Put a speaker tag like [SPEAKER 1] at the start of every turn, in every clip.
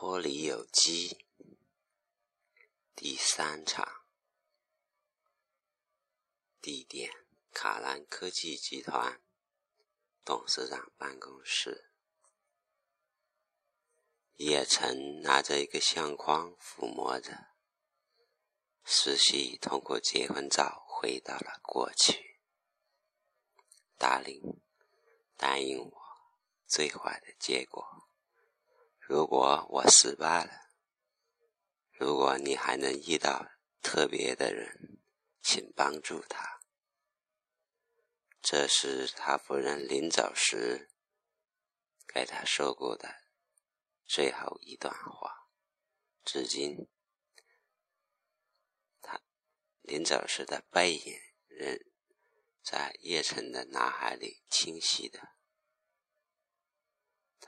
[SPEAKER 1] 脱离有机第三场，地点：卡兰科技集团董事长办公室。叶晨拿着一个相框抚摸着，思绪通过结婚照回到了过去。达令，答应我最坏的结果。如果我失败了，如果你还能遇到特别的人，请帮助他。这是他夫人临走时给他说过的最后一段话。至今，他临走时的背影仍在叶晨的脑海里清晰的。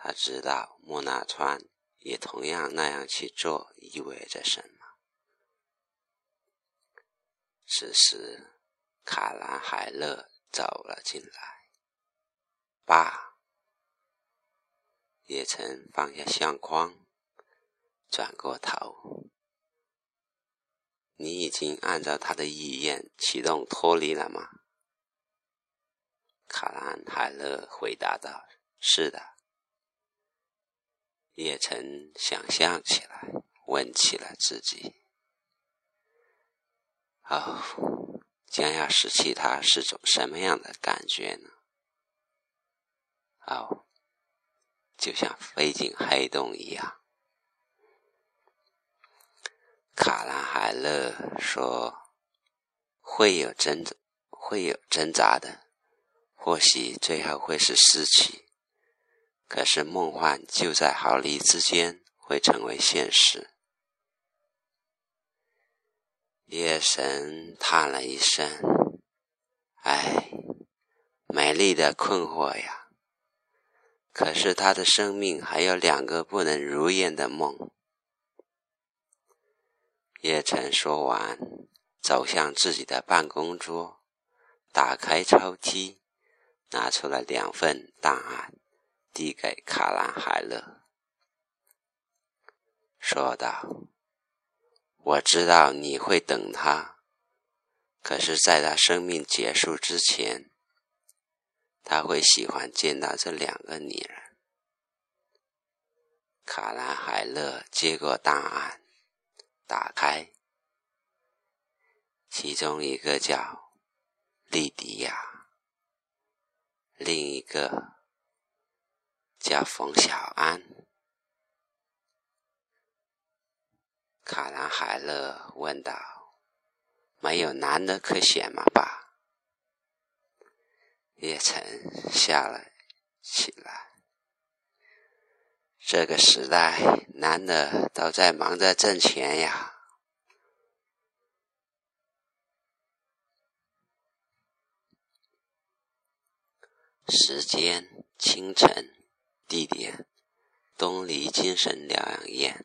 [SPEAKER 1] 他知道莫纳川也同样那样去做意味着什么。此时，卡兰海勒走了进来。爸，叶晨放下相框，转过头：“你已经按照他的意愿启动脱离了吗？”卡兰海勒回答道：“是的。”叶晨想象起来，问起了自己：“哦，将要失去他是种什么样的感觉呢？”哦，就像飞进黑洞一样。卡兰海勒说：“会有挣扎，会有挣扎的，或许最后会是失去。”可是梦幻就在毫厘之间会成为现实。夜神叹了一声：“唉，美丽的困惑呀！可是他的生命还有两个不能如愿的梦。”叶晨说完，走向自己的办公桌，打开抽屉，拿出了两份档案。递给卡兰海勒，说道：“我知道你会等他，可是，在他生命结束之前，他会喜欢见到这两个女人。”卡兰海勒接过档案，打开，其中一个叫莉迪亚，另一个。叫冯小安。卡兰海勒问道：“没有男的可选吗？”爸，叶晨笑了起来。这个时代，男的都在忙着挣钱呀。时间，清晨。地点：东篱精神疗养院。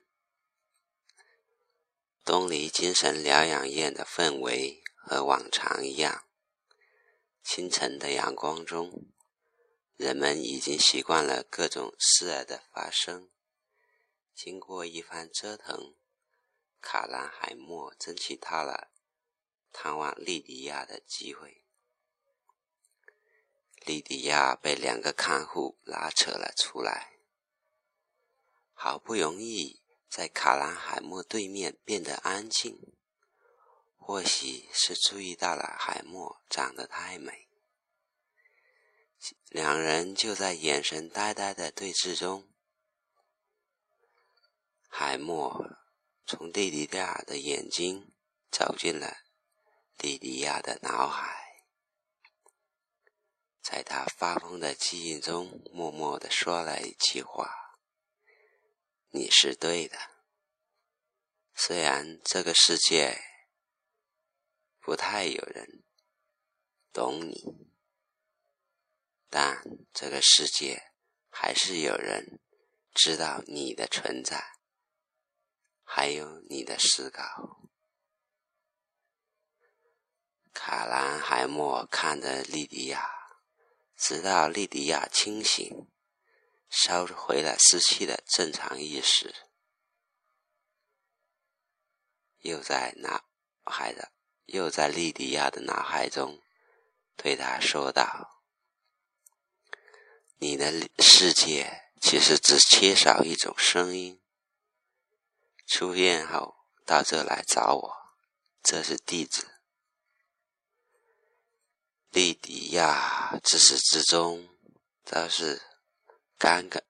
[SPEAKER 1] 东篱精神疗养院的氛围和往常一样。清晨的阳光中，人们已经习惯了各种事儿的发生。经过一番折腾，卡兰海默争取到了探望莉迪亚的机会。莉迪亚被两个看护拉扯了出来，好不容易在卡兰海默对面变得安静，或许是注意到了海默长得太美，两人就在眼神呆呆的对峙中，海默从莉迪亚的眼睛走进了莉迪亚的脑海。在他发疯的记忆中，默默地说了一句话：“你是对的。虽然这个世界不太有人懂你，但这个世界还是有人知道你的存在，还有你的思考。”卡兰海默看着莉迪亚。直到莉迪亚清醒，收回了失去的正常意识，又在脑海的又在莉迪亚的脑海中，对他说道：“你的世界其实只缺少一种声音。出院后到这来找我，这是地址。”莉迪亚自始至终都是尴尬、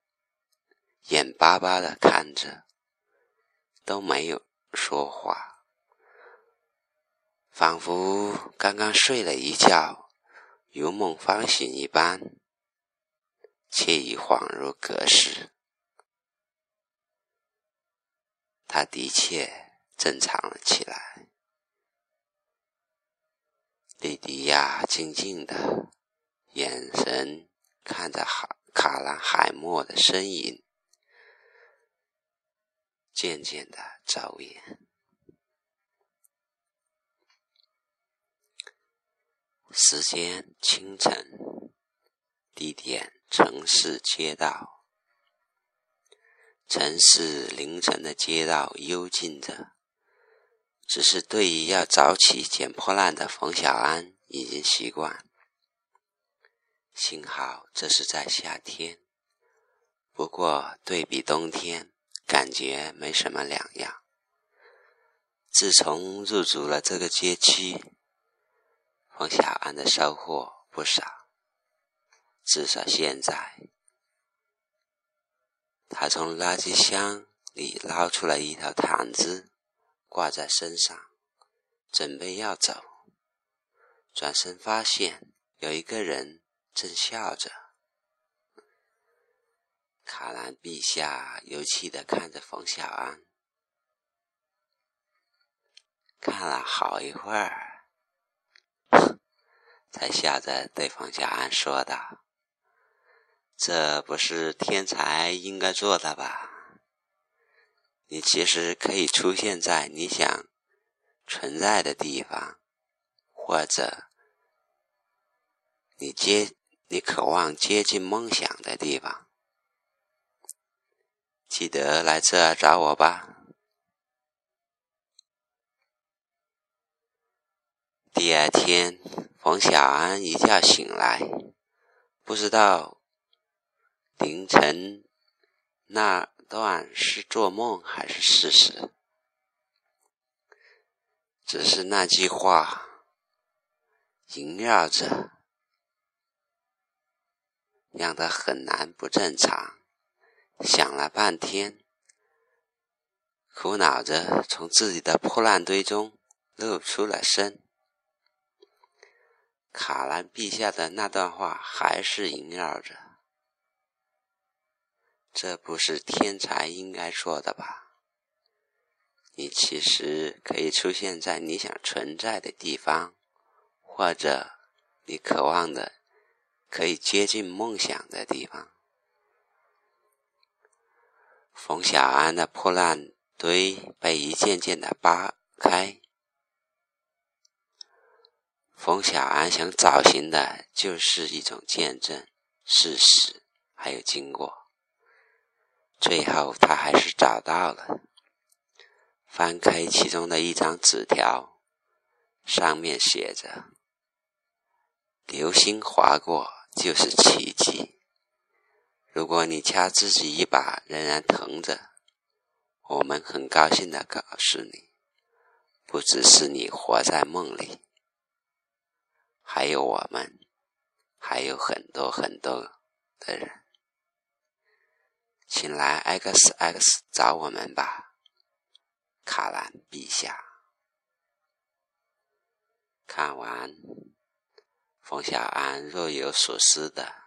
[SPEAKER 1] 眼巴巴的看着，都没有说话，仿佛刚刚睡了一觉，如梦方醒一般，却已恍如隔世。他的确正常了起来。莉迪亚静静的眼神看着海卡兰海默的身影，渐渐的走远。时间清晨，地点城市街道，城市凌晨的街道幽静着。只是对于要早起捡破烂的冯小安已经习惯。幸好这是在夏天，不过对比冬天，感觉没什么两样。自从入住了这个街区，冯小安的收获不少。至少现在，他从垃圾箱里捞出来一条毯子。挂在身上，准备要走，转身发现有一个人正笑着。卡兰陛下尤气的看着冯小安，看了好一会儿，才笑着对冯小安说道：“这不是天才应该做的吧？”你其实可以出现在你想存在的地方，或者你接你渴望接近梦想的地方。记得来这找我吧。第二天，冯小安一觉醒来，不知道凌晨那。段是做梦还是事实？只是那句话萦绕着，让他很难不正常。想了半天，苦恼着从自己的破烂堆中露出了身。卡兰陛下的那段话还是萦绕着。这不是天才应该说的吧？你其实可以出现在你想存在的地方，或者你渴望的可以接近梦想的地方。冯小安的破烂堆被一件件的扒开，冯小安想找寻的就是一种见证、事实，还有经过。最后，他还是找到了。翻开其中的一张纸条，上面写着：“流星划过就是奇迹。如果你掐自己一把仍然疼着，我们很高兴的告诉你，不只是你活在梦里，还有我们，还有很多很多的人。”请来 X X 找我们吧，卡兰陛下。看完，冯小安若有所思的